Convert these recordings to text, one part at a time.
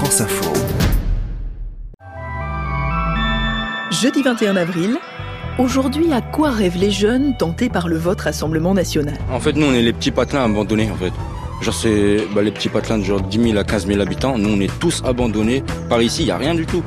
France Info. Jeudi 21 avril, aujourd'hui, à quoi rêvent les jeunes tentés par le vote Rassemblement national? En fait, nous, on est les petits patelins abandonnés, en fait. Genre, c'est bah, les petits patelins de genre 10 000 à 15 000 habitants. Nous, on est tous abandonnés. Par ici, il n'y a rien du tout.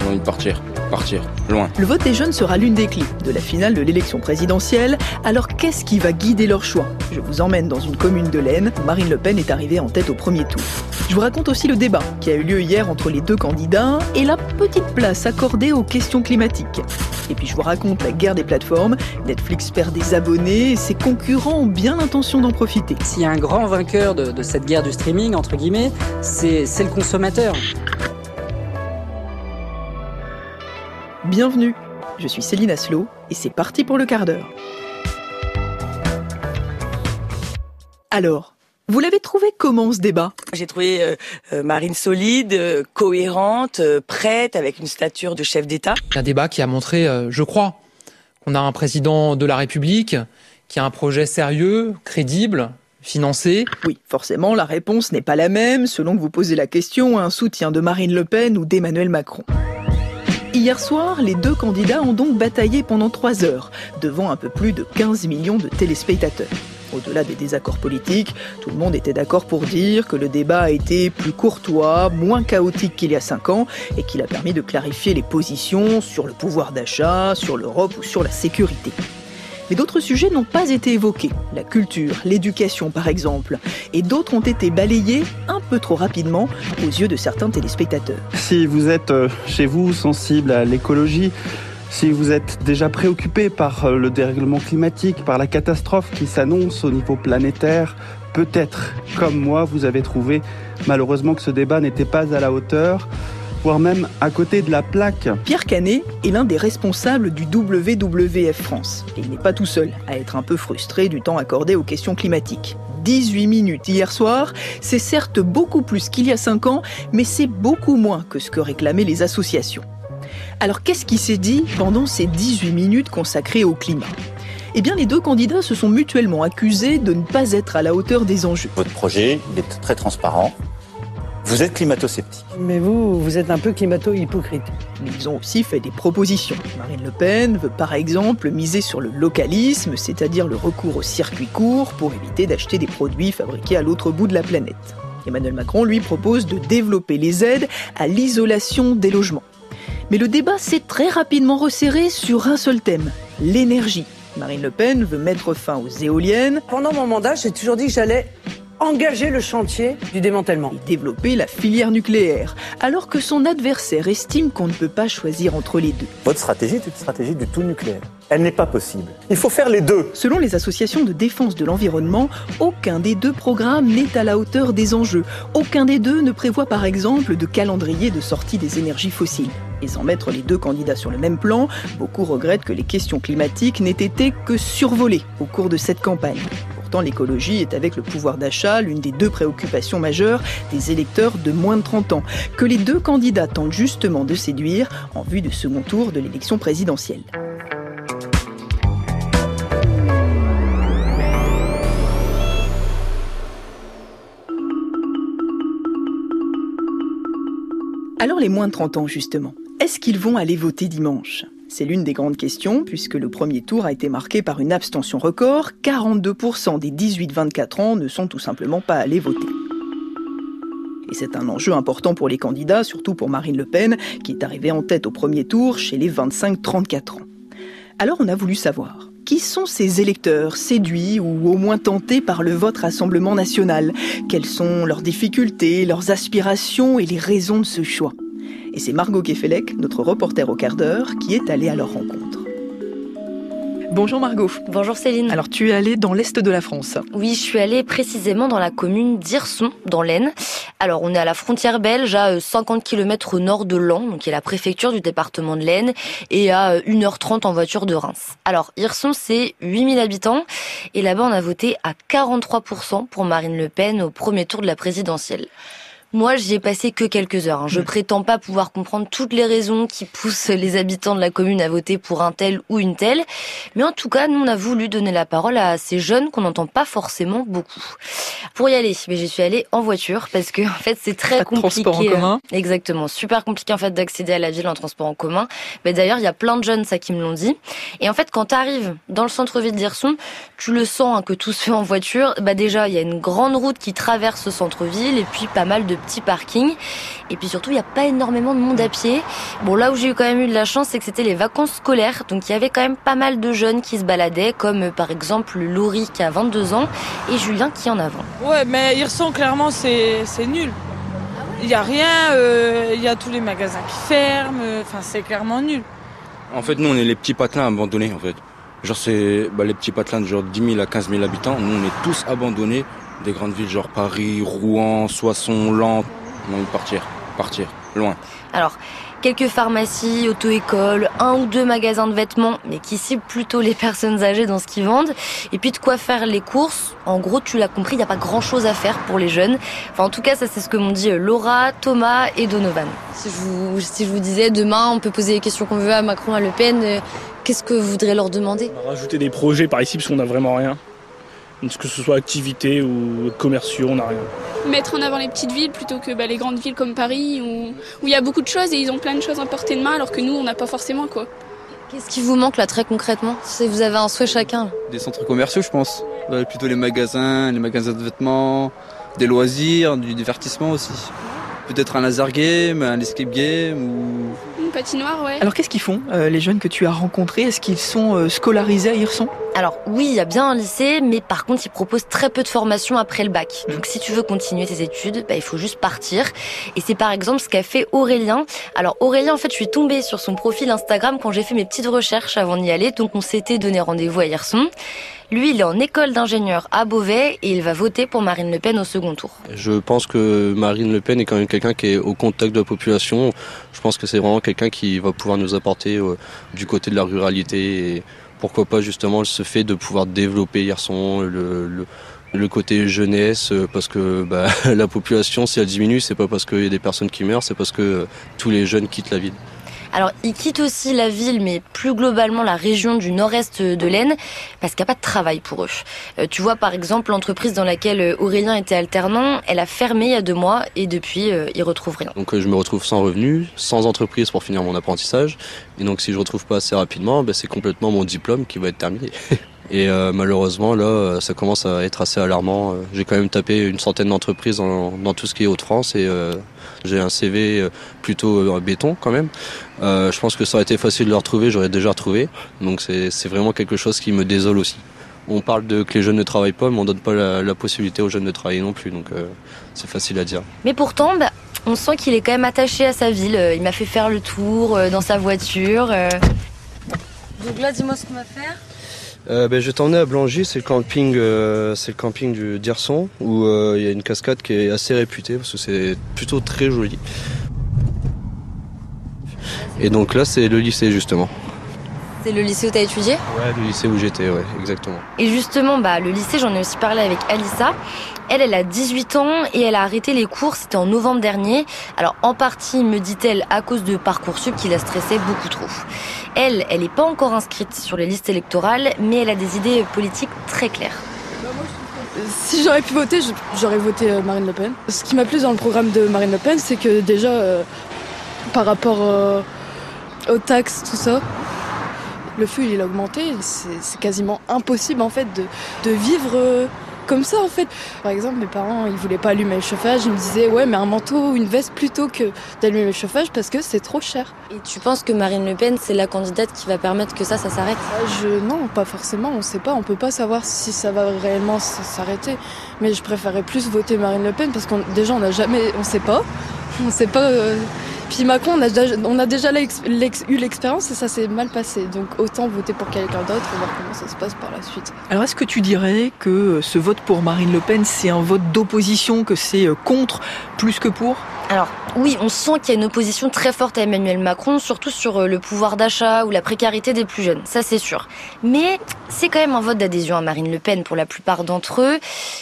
On a envie de partir, partir, loin. Le vote des jeunes sera l'une des clés de la finale de l'élection présidentielle. Alors qu'est-ce qui va guider leur choix? Je vous emmène dans une commune de l'Aisne où Marine Le Pen est arrivée en tête au premier tour. Je vous raconte aussi le débat qui a eu lieu hier entre les deux candidats et la petite place accordée aux questions climatiques. Et puis je vous raconte la guerre des plateformes. Netflix perd des abonnés et ses concurrents ont bien l'intention d'en profiter. S'il y a un grand vainqueur de, de cette guerre du streaming, entre guillemets, c'est c'est le consommateur. Bienvenue, je suis Céline Aslo et c'est parti pour le quart d'heure. Alors, vous l'avez trouvé comment ce débat? J'ai trouvé euh, euh, Marine solide, euh, cohérente, euh, prête, avec une stature de chef d'État. Un débat qui a montré, euh, je crois, qu'on a un président de la République qui a un projet sérieux, crédible, financé. Oui, forcément, la réponse n'est pas la même selon que vous posez la question à un soutien de Marine Le Pen ou d'Emmanuel Macron. Hier soir, les deux candidats ont donc bataillé pendant trois heures, devant un peu plus de 15 millions de téléspectateurs. Au-delà des désaccords politiques, tout le monde était d'accord pour dire que le débat a été plus courtois, moins chaotique qu'il y a cinq ans, et qu'il a permis de clarifier les positions sur le pouvoir d'achat, sur l'Europe ou sur la sécurité. Mais d'autres sujets n'ont pas été évoqués, la culture, l'éducation par exemple, et d'autres ont été balayés un peu trop rapidement aux yeux de certains téléspectateurs. Si vous êtes euh, chez vous sensible à l'écologie, si vous êtes déjà préoccupé par euh, le dérèglement climatique, par la catastrophe qui s'annonce au niveau planétaire, peut-être, comme moi, vous avez trouvé malheureusement que ce débat n'était pas à la hauteur, voire même à côté de la plaque. Pierre Canet est l'un des responsables du WWF France. Et il n'est pas tout seul à être un peu frustré du temps accordé aux questions climatiques. 18 minutes hier soir, c'est certes beaucoup plus qu'il y a 5 ans, mais c'est beaucoup moins que ce que réclamaient les associations. Alors qu'est-ce qui s'est dit pendant ces 18 minutes consacrées au climat? Eh bien les deux candidats se sont mutuellement accusés de ne pas être à la hauteur des enjeux. Votre projet il est très transparent. Vous êtes climato-sceptique. Mais vous, vous êtes un peu climato-hypocrite. Mais ils ont aussi fait des propositions. Marine Le Pen veut par exemple miser sur le localisme, c'est-à-dire le recours au circuit court pour éviter d'acheter des produits fabriqués à l'autre bout de la planète. Emmanuel Macron, lui, propose de développer les aides à l'isolation des logements. Mais le débat s'est très rapidement resserré sur un seul thème, l'énergie. Marine Le Pen veut mettre fin aux éoliennes Pendant mon mandat, j'ai toujours dit que j'allais engager le chantier du démantèlement. et développer la filière nucléaire, alors que son adversaire estime qu'on ne peut pas choisir entre les deux. Votre stratégie est une stratégie du tout nucléaire. Elle n'est pas possible. Il faut faire les deux. Selon les associations de défense de l'environnement, aucun des deux programmes n'est à la hauteur des enjeux. Aucun des deux ne prévoit par exemple de calendrier de sortie des énergies fossiles. Et sans mettre les deux candidats sur le même plan, beaucoup regrettent que les questions climatiques n'aient été que survolées au cours de cette campagne. L'écologie est avec le pouvoir d'achat l'une des deux préoccupations majeures des électeurs de moins de 30 ans, que les deux candidats tentent justement de séduire en vue du second tour de l'élection présidentielle. Alors les moins de 30 ans justement, est-ce qu'ils vont aller voter dimanche? C'est l'une des grandes questions puisque le premier tour a été marqué par une abstention record, 42% des 18-24 ans ne sont tout simplement pas allés voter. Et c'est un enjeu important pour les candidats, surtout pour Marine Le Pen, qui est arrivée en tête au premier tour chez les 25-34 ans. Alors on a voulu savoir, qui sont ces électeurs séduits ou au moins tentés par le vote Rassemblement national? Quelles sont leurs difficultés, leurs aspirations et les raisons de ce choix? Et c'est Margot Kefelec, notre reporter au quart d'heure, qui est allée à leur rencontre. Bonjour Margot. Bonjour Céline. Alors tu es allée dans l'est de la France. Oui, je suis allée précisément dans la commune d'Irson, dans l'Aisne. Alors on est à la frontière belge, à euh, 50 km au nord de donc qui est la préfecture du département de l'Aisne, et à euh, 1h30 en voiture de Reims. Alors Hirson, c'est 8000 habitants, et là-bas on a voté à 43% pour Marine Le Pen au premier tour de la présidentielle. Moi, j'y ai passé que quelques heures. Hein. Je prétends pas pouvoir comprendre toutes les raisons qui poussent les habitants de la commune à voter pour un tel ou une telle. Mais en tout cas, nous, on a voulu donner la parole à ces jeunes qu'on n'entend pas forcément beaucoup. Pour y aller, mais j'y suis allée en voiture parce que, en fait, c'est très compliqué. Transport en commun. Exactement. Super compliqué, en fait, d'accéder à la ville en transport en commun. Mais d'ailleurs, il y a plein de jeunes, ça, qui me l'ont dit. Et en fait, quand tu arrives dans le centre-ville d'Hirson, tu le sens hein, que tout se fait en voiture. Bah, déjà, il y a une grande route qui traverse ce centre-ville et puis pas mal de petit parking. Et puis surtout, il n'y a pas énormément de monde à pied. Bon, là où j'ai eu quand même eu de la chance, c'est que c'était les vacances scolaires. Donc il y avait quand même pas mal de jeunes qui se baladaient, comme euh, par exemple Laurie qui a 22 ans et Julien qui en a 20. Ouais, mais ils sont clairement, c'est nul. Il n'y a rien, euh, il y a tous les magasins qui ferment, enfin c'est clairement nul. En fait, nous, on est les petits patelins abandonnés, en fait. Genre, c'est bah, les petits patelins de genre 10 000 à 15 000 habitants. Nous, on est tous abandonnés des grandes villes, genre Paris, Rouen, Soissons, Lens. On a envie de partir, partir, loin. Alors, quelques pharmacies, auto-écoles, un ou deux magasins de vêtements, mais qui ciblent plutôt les personnes âgées dans ce qu'ils vendent. Et puis de quoi faire les courses. En gros, tu l'as compris, il n'y a pas grand-chose à faire pour les jeunes. Enfin, en tout cas, ça c'est ce que m'ont dit euh, Laura, Thomas et Donovan. Si je vous, si je vous disais demain, on peut poser les questions qu'on veut à Macron, à Le Pen, euh, qu'est-ce que vous voudriez leur demander? On va Rajouter des projets par ici parce qu'on n'a vraiment rien que ce soit activité ou commerciaux, on n'a rien. Mettre en avant les petites villes plutôt que bah, les grandes villes comme Paris où il y a beaucoup de choses et ils ont plein de choses à portée de main alors que nous on n'a pas forcément quoi. Qu'est-ce qui vous manque là très concrètement? Si vous avez un souhait chacun Des centres commerciaux je pense. plutôt les magasins, les magasins de vêtements, des loisirs, du divertissement aussi. Peut-être un laser game, un escape game ou patinoire, ouais. Alors qu'est-ce qu'ils font, euh, les jeunes que tu as rencontrés? Est-ce qu'ils sont euh, scolarisés à Hirson? Alors oui, il y a bien un lycée, mais par contre, ils proposent très peu de formation après le bac. Mmh. Donc si tu veux continuer tes études, bah, il faut juste partir. Et c'est par exemple ce qu'a fait Aurélien. Alors Aurélien, en fait, je suis tombée sur son profil Instagram quand j'ai fait mes petites recherches avant d'y aller. Donc on s'était donné rendez-vous à Hirson. Lui, il est en école d'ingénieur à Beauvais et il va voter pour Marine Le Pen au second tour. Je pense que Marine Le Pen est quand même quelqu'un qui est au contact de la population. Je pense que c'est vraiment quelqu'un qui va pouvoir nous apporter euh, du côté de la ruralité et pourquoi pas justement ce fait de pouvoir développer Yerson, le, le côté jeunesse euh, parce que bah, la population si elle diminue c'est pas parce qu'il y a des personnes qui meurent c'est parce que tous les jeunes quittent la ville. Alors, ils quittent aussi la ville, mais plus globalement la région du nord-est de l'Aisne, parce qu'il n'y a pas de travail pour eux. Euh, tu vois, par exemple, l'entreprise dans laquelle euh, Aurélien était alternant, elle a fermé il y a deux mois, et depuis, euh, ils retrouvent rien. Donc, je me retrouve sans revenu, sans entreprise pour finir mon apprentissage. Et donc, si je retrouve pas assez rapidement, ben, c'est complètement mon diplôme qui va être terminé. Et euh, malheureusement, là, euh, ça commence à être assez alarmant. Euh, j'ai quand même tapé une centaine d'entreprises dans, dans, tout ce qui est Hauts-de-France et j'ai un CV plutôt béton quand même. je pense que ça aurait été facile de le retrouver, j'aurais déjà retrouvé. Donc c'est vraiment quelque chose qui me désole aussi. On parle de que les jeunes ne travaillent pas, mais on donne pas la, la possibilité aux jeunes de travailler non plus. Donc c'est facile à dire. Mais pourtant, bah, on sent qu'il est quand même attaché à sa ville. Il m'a fait faire le tour dans sa voiture. Donc là, dis-moi ce qu'on va faire. Euh, ben, je t'emmener à Blangy, c'est le camping, euh, du Dierson où euh, il y a une cascade qui est assez réputée parce que c'est plutôt très joli. Et donc là, c'est le lycée justement. C'est le lycée où tu as étudié Ouais, le lycée où j'étais, ouais, exactement. Et justement, bah, le lycée, j'en ai aussi parlé avec Alissa. Elle, elle a 18 ans et elle a arrêté les cours, c'était en novembre dernier. Alors, en partie, me dit-elle, à cause de Parcoursup qui la stressait beaucoup trop. Elle, elle n'est pas encore inscrite sur les listes électorales, mais elle a des idées politiques très claires. Si j'aurais pu voter, j'aurais voté euh, Marine Le Pen. Ce qui m'a plu dans le programme de Marine Le Pen, c'est que déjà, euh, par rapport euh, aux taxes, tout ça, le feu il a augmenté. C'est quasiment impossible en fait de, de vivre comme ça en fait. Par exemple, mes parents, ils voulaient pas allumer le chauffage, ils me disaient ouais, mais un manteau ou une veste plutôt que d'allumer le chauffage parce que c'est trop cher. Et tu penses que Marine Le Pen, c'est la candidate qui va permettre que ça, ça s'arrête? Euh, Je non, pas forcément, on sait pas, on peut pas savoir si ça va réellement s'arrêter. Mais je préférerais plus voter Marine Le Pen parce qu'on déjà on n'a jamais, on sait pas, on sait pas. Euh, puis Macron, on a déjà, on a déjà eu l'expérience et ça s'est mal passé. Donc autant voter pour quelqu'un d'autre et voir comment ça se passe par la suite. Alors est-ce que tu dirais que ce vote pour Marine Le Pen, c'est un vote d'opposition, que c'est euh, contre plus que pour? Alors oui, on sent qu'il y a une opposition très forte à Emmanuel Macron, surtout sur euh, le pouvoir d'achat ou la précarité des plus jeunes, ça c'est sûr. Mais c'est quand même un vote d'adhésion à Marine Le Pen pour la plupart d'entre eux,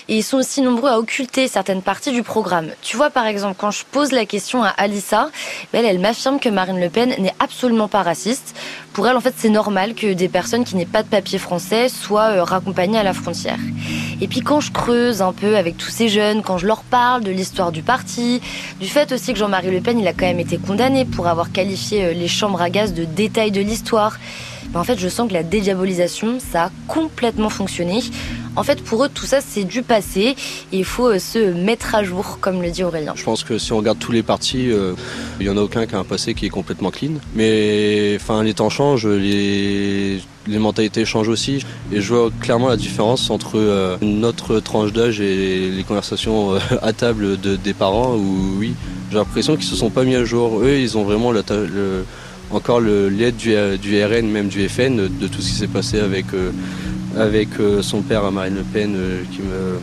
et ils sont aussi nombreux à occulter certaines parties du programme. Tu vois par exemple, quand je pose la question à Alissa, elle, elle m'affirme que Marine Le Pen n'est absolument pas raciste. Pour elle, en fait, c'est normal que des personnes qui n'aient pas de papier français soient euh, raccompagnées à la frontière. Et puis quand je creuse un peu avec tous ces jeunes, quand je leur parle de l'histoire du parti, du fait aussi que Jean-Marie Le Pen, il a quand même été condamné pour avoir qualifié euh, les chambres à gaz de détails de l'histoire. En fait, je sens que la dédiabolisation, ça a complètement fonctionné. En fait, pour eux, tout ça, c'est du passé. Il faut euh, se mettre à jour, comme le dit Aurélien. Je pense que si on regarde tous les partis, euh, il n'y en a aucun qui a un passé qui est complètement clean. Mais enfin, les temps changent, les, mentalités changent aussi. Et je vois clairement la différence entre euh, notre tranche d'âge et les conversations à table de, des parents où, oui, j'ai l'impression qu'ils se sont pas mis à jour. Eux, ils ont vraiment encore l'aide du, du, RN, même du FN, de tout ce qui s'est passé avec avec euh, son père Marine Le Pen euh, qui me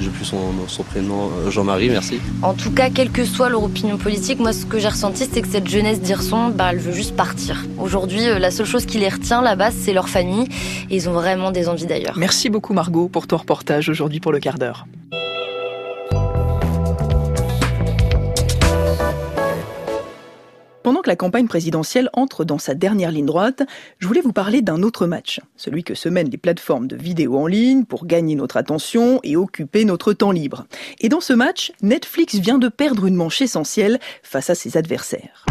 j'ai plus son, son prénom, euh, Jean-Marie, merci. En tout cas, quelle que soit leur opinion politique, moi ce que j'ai ressenti, c'est que cette jeunesse d'Irson, bah, elle veut juste partir. Aujourd'hui, la seule chose qui les retient là-bas, c'est leur famille, et ils ont vraiment des envies d'ailleurs. Merci beaucoup Margot pour ton reportage aujourd'hui pour le quart d'heure. Pendant que la campagne présidentielle entre dans sa dernière ligne droite, je voulais vous parler d'un autre match, celui que se mènent les plateformes de vidéos en ligne pour gagner notre attention et occuper notre temps libre. Et dans ce match, Netflix vient de perdre une manche essentielle face à ses adversaires.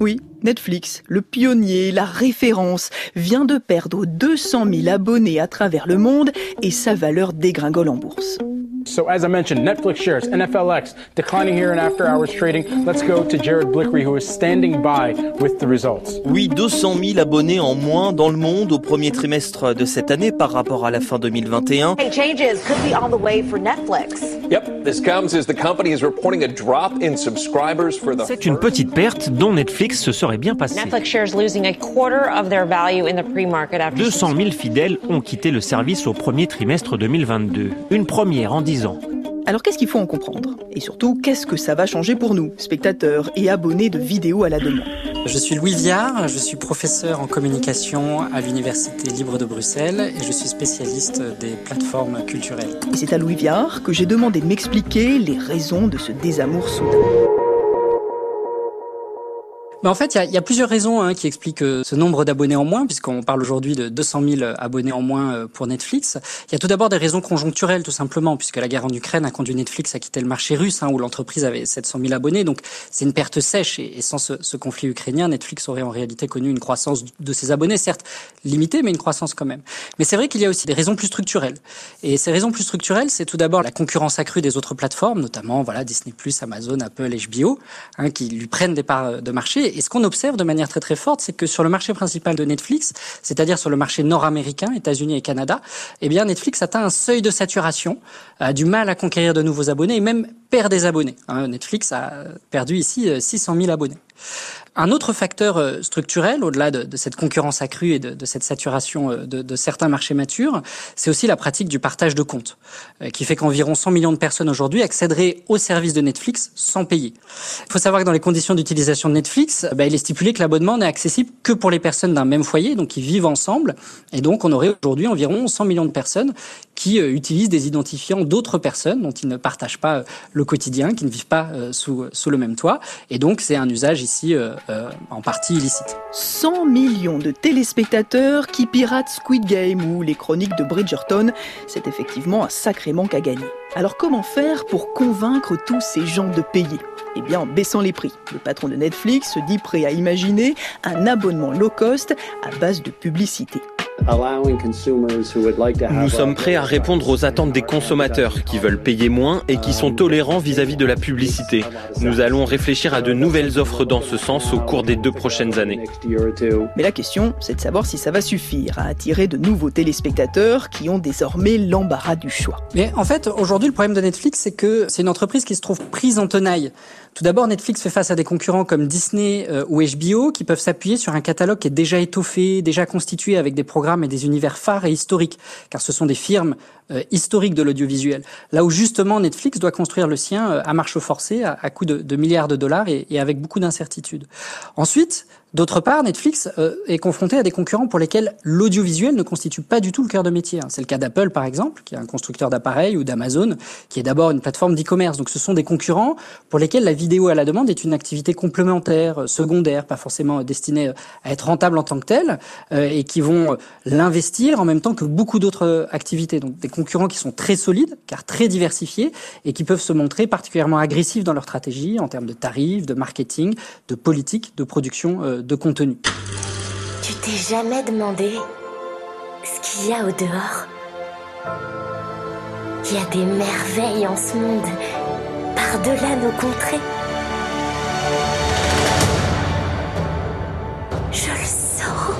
Oui, Netflix, le pionnier, la référence, vient de perdre 200 000 abonnés à travers le monde et sa valeur dégringole en bourse. So as I mentioned, Netflix shares, NFLX, declining here in after hours trading. Let's go to Jared Blickery who is standing by with the results. Oui, 200 000 abonnés en moins dans le monde au premier trimestre de cette année par rapport à la fin 2021. Changes could be on the way for Netflix. Yep, this comes as the company is reporting a drop in subscribers for the C'est une petite perte dont Netflix se serait bien passé. Netflix shares losing a quarter of their value in the pre-market after 200 000 fidèles ont quitté le service au premier trimestre 2022. Une première en 10 ans. Alors qu'est-ce qu'il faut en comprendre? Et surtout, qu'est-ce que ça va changer pour nous, spectateurs et abonnés de vidéos à la demande? Je suis Louis Viard, je suis professeur en communication à l'Université libre de Bruxelles et je suis spécialiste des plateformes culturelles. Et c'est à Louis Viard que j'ai demandé de m'expliquer les raisons de ce désamour soudain. Mais en fait, il y, a, plusieurs raisons hein, qui expliquent euh, ce nombre d'abonnés en moins, puisqu'on parle aujourd'hui de 200 000 abonnés en moins euh, pour Netflix. Il y a tout d'abord des raisons conjoncturelles, tout simplement, puisque la guerre en Ukraine a conduit Netflix à quitter le marché russe, hein, où l'entreprise avait 700 000 abonnés. Donc, c'est une perte sèche. Et, sans ce, ce, conflit ukrainien, Netflix aurait en réalité connu une croissance de ses abonnés, certes limitée, mais une croissance quand même. Mais c'est vrai qu'il y a aussi des raisons plus structurelles. Et ces raisons plus structurelles, c'est tout d'abord la concurrence accrue des autres plateformes, notamment voilà Disney+, Amazon, Apple, HBO, hein, qui lui prennent des parts de marché. Et ce qu'on observe de manière très très forte, c'est que sur le marché principal de Netflix, c'est-à-dire sur le marché nord-américain, États-Unis et Canada, eh bien Netflix atteint un seuil de saturation, a du mal à conquérir de nouveaux abonnés et même perd des abonnés. Hein, Netflix a perdu ici 600 000 abonnés. Un autre facteur euh, structurel, au-delà de, cette concurrence accrue et de, cette saturation euh, de, certains marchés matures, c'est aussi la pratique du partage de comptes, euh, qui fait qu'environ 100 millions de personnes aujourd'hui accéderaient au service de Netflix sans payer. Il faut savoir que dans les conditions d'utilisation de Netflix, bah, il est stipulé que l'abonnement n'est accessible que pour les personnes d'un même foyer, donc qui vivent ensemble, et donc on aurait aujourd'hui environ 100 millions de personnes qui utilisent des identifiants d'autres personnes dont ils ne partagent pas le quotidien, qui ne vivent pas sous le même toit, et donc c'est un usage ici euh, en partie illicite. 100 millions de téléspectateurs qui piratent Squid Game ou les chroniques de Bridgerton, c'est effectivement un sacré manque à gagner. Alors comment faire pour convaincre tous ces gens de payer? Eh bien, en baissant les prix. Le patron de Netflix se dit prêt à imaginer un abonnement low cost à base de publicité. Nous sommes prêts à répondre aux attentes des consommateurs qui veulent payer moins et qui sont tolérants vis-à-vis de la publicité. Nous allons réfléchir à de nouvelles offres dans ce sens au cours des deux prochaines années. Mais la question, c'est de savoir si ça va suffire à attirer de nouveaux téléspectateurs qui ont désormais l'embarras du choix. Mais en fait, aujourd'hui, le problème de Netflix, c'est que c'est une entreprise qui se trouve prise en tenaille. Tout d'abord, Netflix fait face à des concurrents comme Disney euh, ou HBO qui peuvent s'appuyer sur un catalogue qui est déjà étoffé, déjà constitué avec des programmes programmes et des univers phares et historiques, car ce sont des firmes euh, historiques de l'audiovisuel. Là où justement Netflix doit construire le sien euh, à marche forcée, à, à coût de, milliards de dollars et, et avec beaucoup d'incertitudes. Ensuite, D'autre part, Netflix euh, est confronté à des concurrents pour lesquels l'audiovisuel ne constitue pas du tout le cœur de métier. Hein. C'est le cas d'Apple, par exemple, qui est un constructeur d'appareils, ou d'Amazon, qui est d'abord une plateforme d'e-commerce. Donc ce sont des concurrents pour lesquels la vidéo à la demande est une activité complémentaire, euh, secondaire, pas forcément destinée euh, à être rentable en tant que telle, et qui vont l'investir en même temps que beaucoup d'autres activités. Donc des concurrents qui sont très solides, car très diversifiés, et qui peuvent se montrer particulièrement agressifs dans leur stratégie en termes de tarifs, de marketing, de politique, de production de contenu. Tu t'es jamais demandé ce qu'il y a au dehors Il y a des merveilles en ce monde, par-delà nos contrées. Je le sens.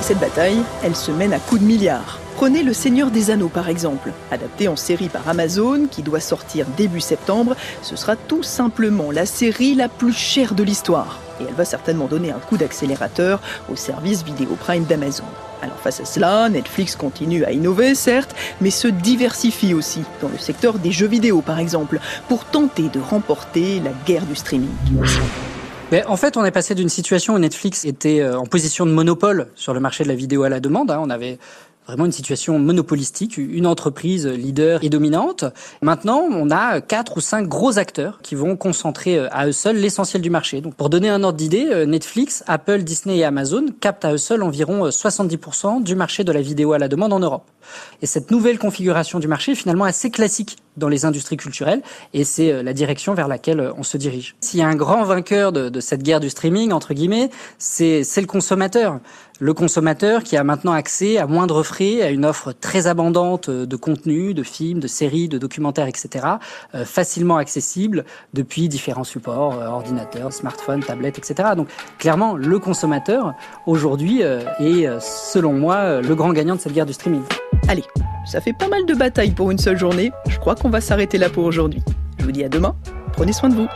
Cette bataille, elle se mène à coups de milliards. Prenez Le Seigneur des Anneaux par exemple, adapté en série par Amazon, qui doit sortir début septembre. Ce sera tout simplement la série la plus chère de l'histoire. Et elle va certainement donner un coup d'accélérateur au service vidéo Prime d'Amazon. Alors face à cela, Netflix continue à innover, certes, mais se diversifie aussi, dans le secteur des jeux vidéo par exemple, pour tenter de remporter la guerre du streaming. Mais en fait, on est passé d'une situation où Netflix était euh, en position de monopole sur le marché de la vidéo à la demande. Hein. Vraiment une situation monopolistique, une entreprise leader et dominante. Maintenant, on a quatre ou cinq gros acteurs qui vont concentrer euh, à eux seuls l'essentiel du marché. Donc, pour donner un ordre d'idée, euh, Netflix, Apple, Disney et Amazon captent à eux seuls environ 70% euh, du marché de la vidéo à la demande en Europe. Et cette nouvelle configuration du marché est finalement assez classique dans les industries culturelles et c'est la direction vers laquelle on se dirige. S'il y a un grand vainqueur de, cette guerre du streaming, entre guillemets, c'est le consommateur le consommateur qui a maintenant accès à moindre frais à une offre très abondante de contenus, de films, de séries, de documentaires, etc., euh, facilement accessible depuis différents supports, euh, ordinateurs, smartphones, tablettes, etc. Donc clairement, le consommateur aujourd'hui euh, est, selon moi, le grand gagnant de cette guerre du streaming. Allez, ça fait pas mal de batailles pour une seule journée. Je crois qu'on va s'arrêter là pour aujourd'hui. Je vous dis à demain. Prenez soin de vous.